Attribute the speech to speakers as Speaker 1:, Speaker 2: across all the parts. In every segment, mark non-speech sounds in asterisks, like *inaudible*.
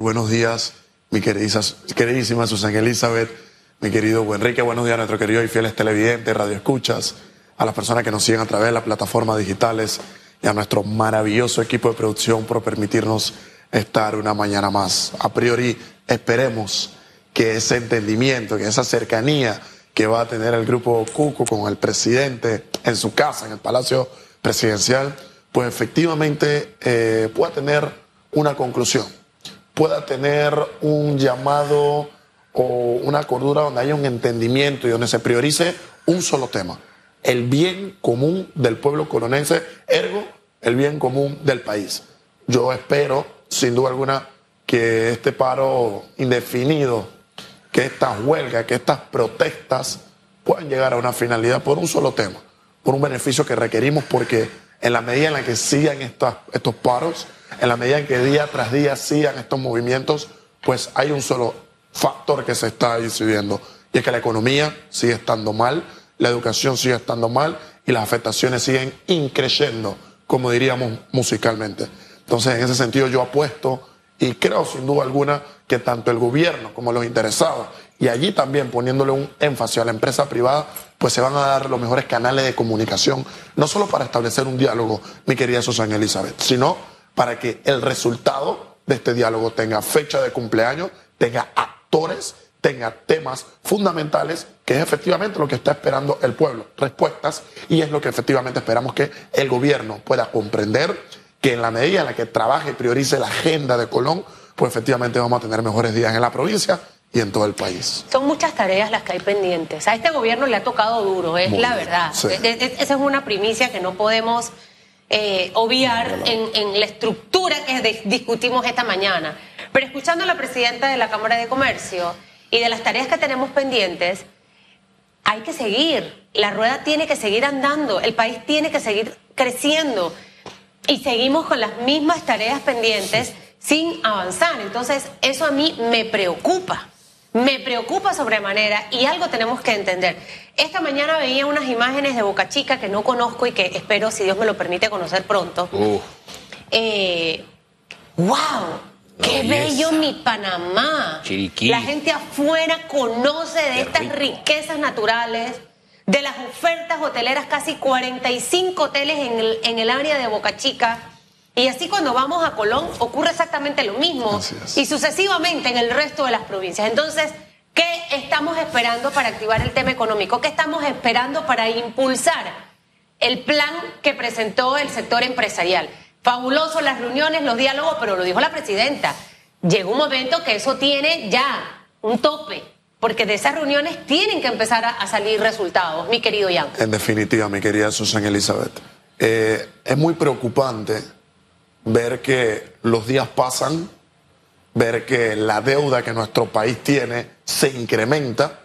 Speaker 1: Buenos días, mi queridísima Susana Elizabeth, mi querido Enrique, buenos días a nuestros queridos y fieles televidentes, radioescuchas, a las personas que nos siguen a través de las plataformas digitales y a nuestro maravilloso equipo de producción por permitirnos estar una mañana más. A priori, esperemos que ese entendimiento, que esa cercanía que va a tener el grupo Cuco con el presidente en su casa, en el Palacio Presidencial, pues efectivamente eh, pueda tener una conclusión pueda tener un llamado o una cordura donde haya un entendimiento y donde se priorice un solo tema, el bien común del pueblo colonense, ergo el bien común del país. Yo espero, sin duda alguna, que este paro indefinido, que estas huelgas, que estas protestas puedan llegar a una finalidad por un solo tema, por un beneficio que requerimos, porque en la medida en la que sigan estos paros, en la medida en que día tras día sigan estos movimientos, pues hay un solo factor que se está incidiendo, y es que la economía sigue estando mal, la educación sigue estando mal y las afectaciones siguen increciendo, como diríamos musicalmente. Entonces, en ese sentido, yo apuesto y creo sin duda alguna que tanto el gobierno como los interesados, y allí también poniéndole un énfasis a la empresa privada, pues se van a dar los mejores canales de comunicación, no solo para establecer un diálogo, mi querida Susana Elizabeth, sino para que el resultado de este diálogo tenga fecha de cumpleaños, tenga actores, tenga temas fundamentales, que es efectivamente lo que está esperando el pueblo, respuestas, y es lo que efectivamente esperamos que el gobierno pueda comprender, que en la medida en la que trabaje y priorice la agenda de Colón, pues efectivamente vamos a tener mejores días en la provincia y en todo el país.
Speaker 2: Son muchas tareas las que hay pendientes. A este gobierno le ha tocado duro, es la verdad. Esa es una primicia que no podemos eh, obviar en, la estructura que discutimos esta mañana. Pero escuchando a la presidenta de la Cámara de Comercio y de las tareas que tenemos pendientes, hay que seguir. La rueda tiene que seguir andando, el país tiene que seguir creciendo. Y seguimos con las mismas tareas pendientes sin avanzar. Entonces, eso a mí me preocupa. Me preocupa sobremanera y algo tenemos que entender. Esta mañana veía unas imágenes de Boca Chica que no conozco y que espero, si Dios me lo permite, conocer pronto. ¡Wow! Eh, ¡Qué bello mi Panamá! La gente afuera conoce de estas riquezas naturales, de las ofertas hoteleras, casi 45 hoteles en el, en el área de Boca Chica. Y así cuando vamos a Colón ocurre exactamente lo mismo. Y sucesivamente en el resto de las provincias. Entonces, ¿Qué estamos esperando para activar el tema económico? ¿Qué estamos esperando para impulsar el plan que presentó el sector empresarial? Fabuloso las reuniones, los diálogos, pero lo dijo la presidenta. Llegó un momento que eso tiene ya un tope, porque de esas reuniones tienen que empezar a, salir resultados, mi querido Jan.
Speaker 1: En definitiva, mi querida Susan Elizabeth, eh, es muy preocupante ver que los días pasan ver que la deuda que nuestro país tiene se incrementa,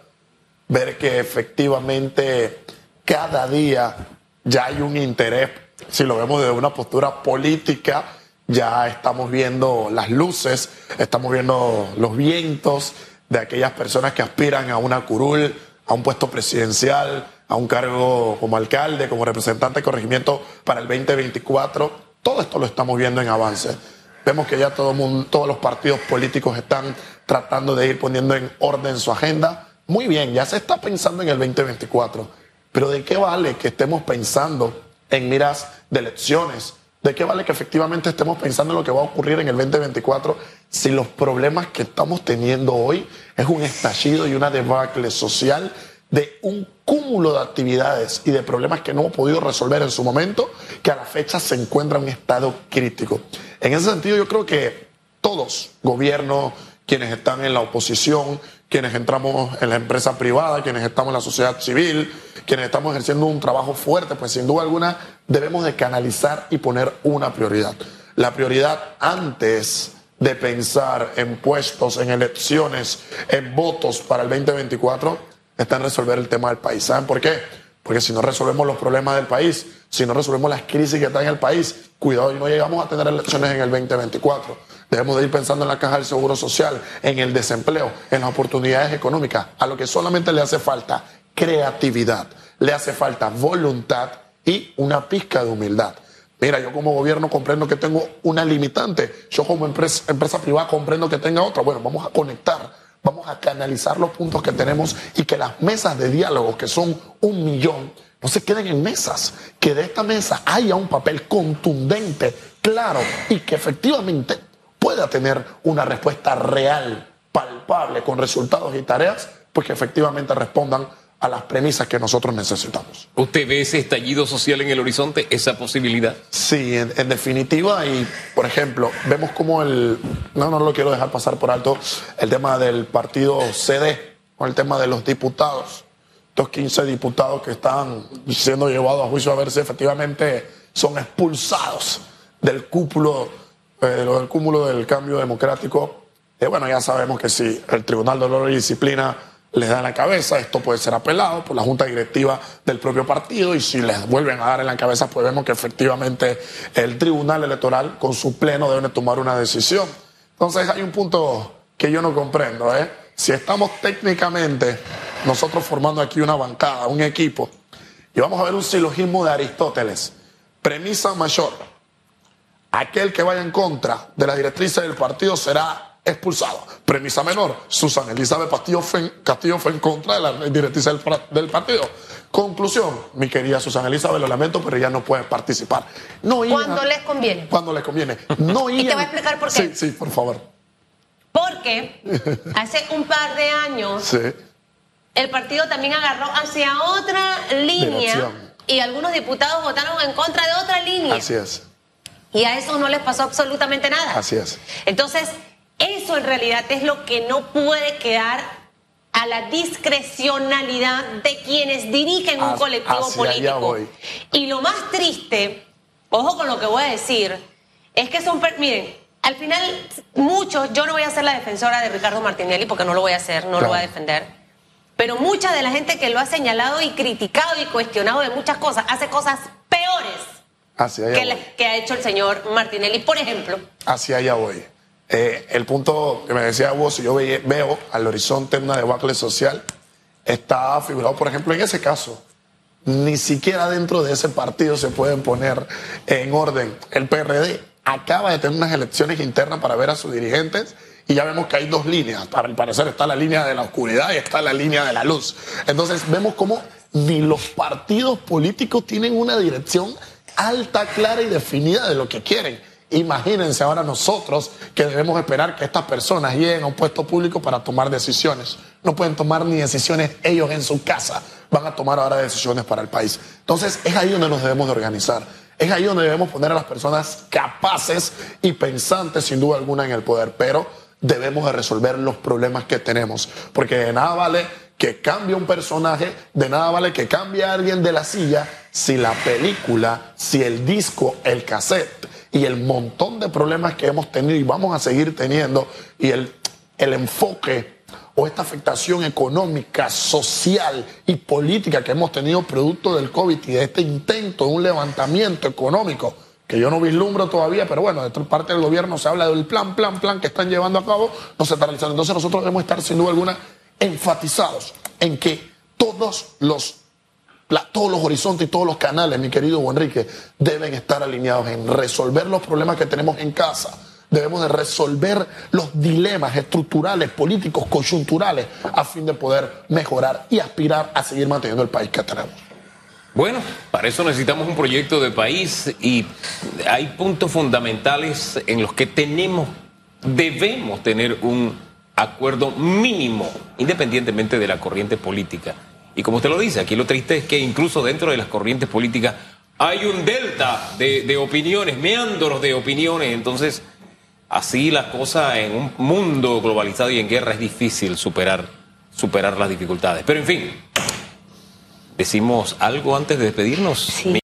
Speaker 1: ver que efectivamente cada día ya hay un interés, si lo vemos desde una postura política, ya estamos viendo las luces, estamos viendo los vientos de aquellas personas que aspiran a una curul, a un puesto presidencial, a un cargo como alcalde, como representante de corregimiento para el 2024. Todo esto lo estamos viendo en avance. Vemos que ya todos los partidos políticos están tratando de ir poniendo en orden su agenda. Muy bien, ya se está pensando en el 2024. Pero ¿de qué vale que estemos pensando en miras de elecciones? ¿De qué vale que efectivamente estemos pensando en lo que va a ocurrir en el 2024 si los problemas que estamos teniendo hoy es un estallido y una debacle social de un cúmulo de actividades y de problemas que no hemos podido resolver en su momento, que a la fecha se encuentra en un estado crítico? En ese sentido, yo creo que todos, gobiernos, quienes están en la oposición, quienes entramos en la empresa privada, quienes estamos en la sociedad civil, quienes estamos ejerciendo un trabajo fuerte, pues sin duda alguna debemos de canalizar y poner una prioridad. La prioridad antes de pensar en puestos, en elecciones, en votos para el 2024, está en resolver el tema del país. ¿Saben por qué? Porque si no resolvemos los problemas del país, si no resolvemos las crisis que están en el país, cuidado y no llegamos a tener elecciones en el 2024. Debemos de ir pensando en la caja del seguro social, en el desempleo, en las oportunidades económicas, a lo que solamente le hace falta creatividad, le hace falta voluntad y una pizca de humildad. Mira, yo como gobierno comprendo que tengo una limitante, yo como empresa, empresa privada comprendo que tenga otra. Bueno, vamos a conectar, vamos a canalizar los puntos que tenemos y que las mesas de diálogo, que son un millón, no se queden en mesas, que de esta mesa haya un papel contundente, claro y que efectivamente pueda tener una respuesta real, palpable, con resultados y tareas, pues que efectivamente respondan a las premisas que nosotros necesitamos.
Speaker 3: ¿Usted ve ese estallido social en el horizonte, esa posibilidad?
Speaker 1: Sí, en, definitiva, y por ejemplo, vemos como el, no, no lo quiero dejar pasar por alto, el tema del partido CD, o el tema de los diputados estos 15 diputados que están siendo llevados a juicio a ver si efectivamente son expulsados del cúmulo, eh, del cúmulo del cambio democrático. Eh, bueno, ya sabemos que si el Tribunal de Honor y Disciplina les da en la cabeza, esto puede ser apelado por la Junta Directiva del propio partido y si les vuelven a dar en la cabeza, pues vemos que efectivamente el Tribunal Electoral con su pleno debe tomar una decisión. Entonces hay un punto que yo no comprendo, ¿eh? Si estamos técnicamente nosotros formando aquí una bancada, un equipo, y vamos a ver un silogismo de Aristóteles. Premisa mayor. Aquel que vaya en contra de la directrices del partido será expulsado. Premisa menor. Susana Elizabeth Castillo fue, Castillo fue en contra de la directrices del, partido. Conclusión, mi querida Susana Elizabeth, lo lamento, pero ella no puede participar. No
Speaker 2: cuando les conviene.
Speaker 1: Cuando les conviene. No *laughs*
Speaker 2: y te voy a explicar por qué.
Speaker 1: Sí, sí, por favor.
Speaker 2: Porque hace un par de años sí el partido también agarró hacia otra línea y algunos diputados votaron en contra de otra línea.
Speaker 1: Así es.
Speaker 2: Y a eso no les pasó absolutamente nada.
Speaker 1: Así es.
Speaker 2: Entonces, eso en realidad es lo que no puede quedar a la discrecionalidad de quienes dirigen un colectivo político. Y lo más triste, ojo con lo que voy a decir, es que son, miren, al final muchos, yo no voy a ser la defensora de Ricardo Martinelli porque no lo voy a hacer, no lo voy a defender pero mucha de la gente que lo ha señalado y criticado y cuestionado de muchas cosas hace cosas peores que, que, ha hecho el señor Martinelli, por ejemplo.
Speaker 1: Hacia allá voy. Eh, el punto que me decía vos, yo veo al horizonte una debacle social, está figurado, por ejemplo, en ese caso. Ni siquiera dentro de ese partido se pueden poner en orden. El PRD acaba de tener unas elecciones internas para ver a sus dirigentes y ya vemos que hay dos líneas. Para el parecer está la línea de la oscuridad y está la línea de la luz. Entonces vemos cómo ni los partidos políticos tienen una dirección alta, clara y definida de lo que quieren. Imagínense ahora nosotros que debemos esperar que estas personas lleguen a un puesto público para tomar decisiones. No pueden tomar ni decisiones ellos en su casa, van a tomar ahora decisiones para el país. Entonces es ahí donde nos debemos de organizar. Es ahí donde debemos poner a las personas capaces y pensantes, sin duda alguna, en el poder. Pero debemos de resolver los problemas que tenemos. Porque de nada vale que cambie un personaje, de nada vale que cambie a alguien de la silla si la película, si el disco, el cassette y el montón de problemas que hemos tenido y vamos a seguir teniendo y el, el enfoque o esta afectación económica, social y política que hemos tenido producto del COVID y de este intento de un levantamiento económico que yo no vislumbro todavía, pero bueno, de parte del gobierno se habla del plan, plan, plan que están llevando a cabo, no se está realizando. Entonces nosotros debemos estar sin duda alguna enfatizados en que todos los, todos los horizontes y todos los canales, mi querido Enrique, deben estar alineados en resolver los problemas que tenemos en casa. Debemos de resolver los dilemas estructurales, políticos, coyunturales, a fin de poder mejorar y aspirar a seguir manteniendo el país que tenemos.
Speaker 3: Bueno, para eso necesitamos un proyecto de país y hay puntos fundamentales en los que tenemos, debemos tener un acuerdo mínimo, independientemente de la corriente política. Y como usted lo dice, aquí lo triste es que incluso dentro de las corrientes políticas hay un delta de, opiniones, meandros de opiniones. Entonces, así la cosa en un mundo globalizado y en guerra es difícil superar, superar las dificultades. Pero en fin, ¿Decimos algo antes de despedirnos?
Speaker 2: Sí.